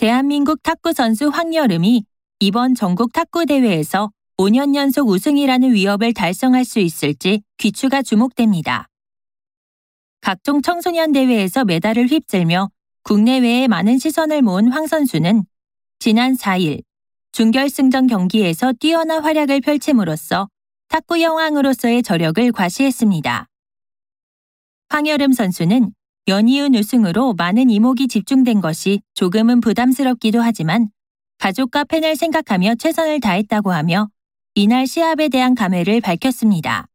대한민국 탁구 선수 황여름이 이번 전국 탁구 대회에서 5년 연속 우승이라는 위협을 달성할 수 있을지 귀추가 주목됩니다. 각종 청소년 대회에서 메달을 휩쓸며 국내외에 많은 시선을 모은 황 선수는 지난 4일 준결승전 경기에서 뛰어난 활약을 펼침으로써 탁구 여왕으로서의 저력을 과시했습니다. 황여름 선수는 연이은 우승으로 많은 이목이 집중된 것이 조금은 부담스럽기도 하지만 가족과 팬을 생각하며 최선을 다했다고 하며 이날 시합에 대한 감회를 밝혔습니다.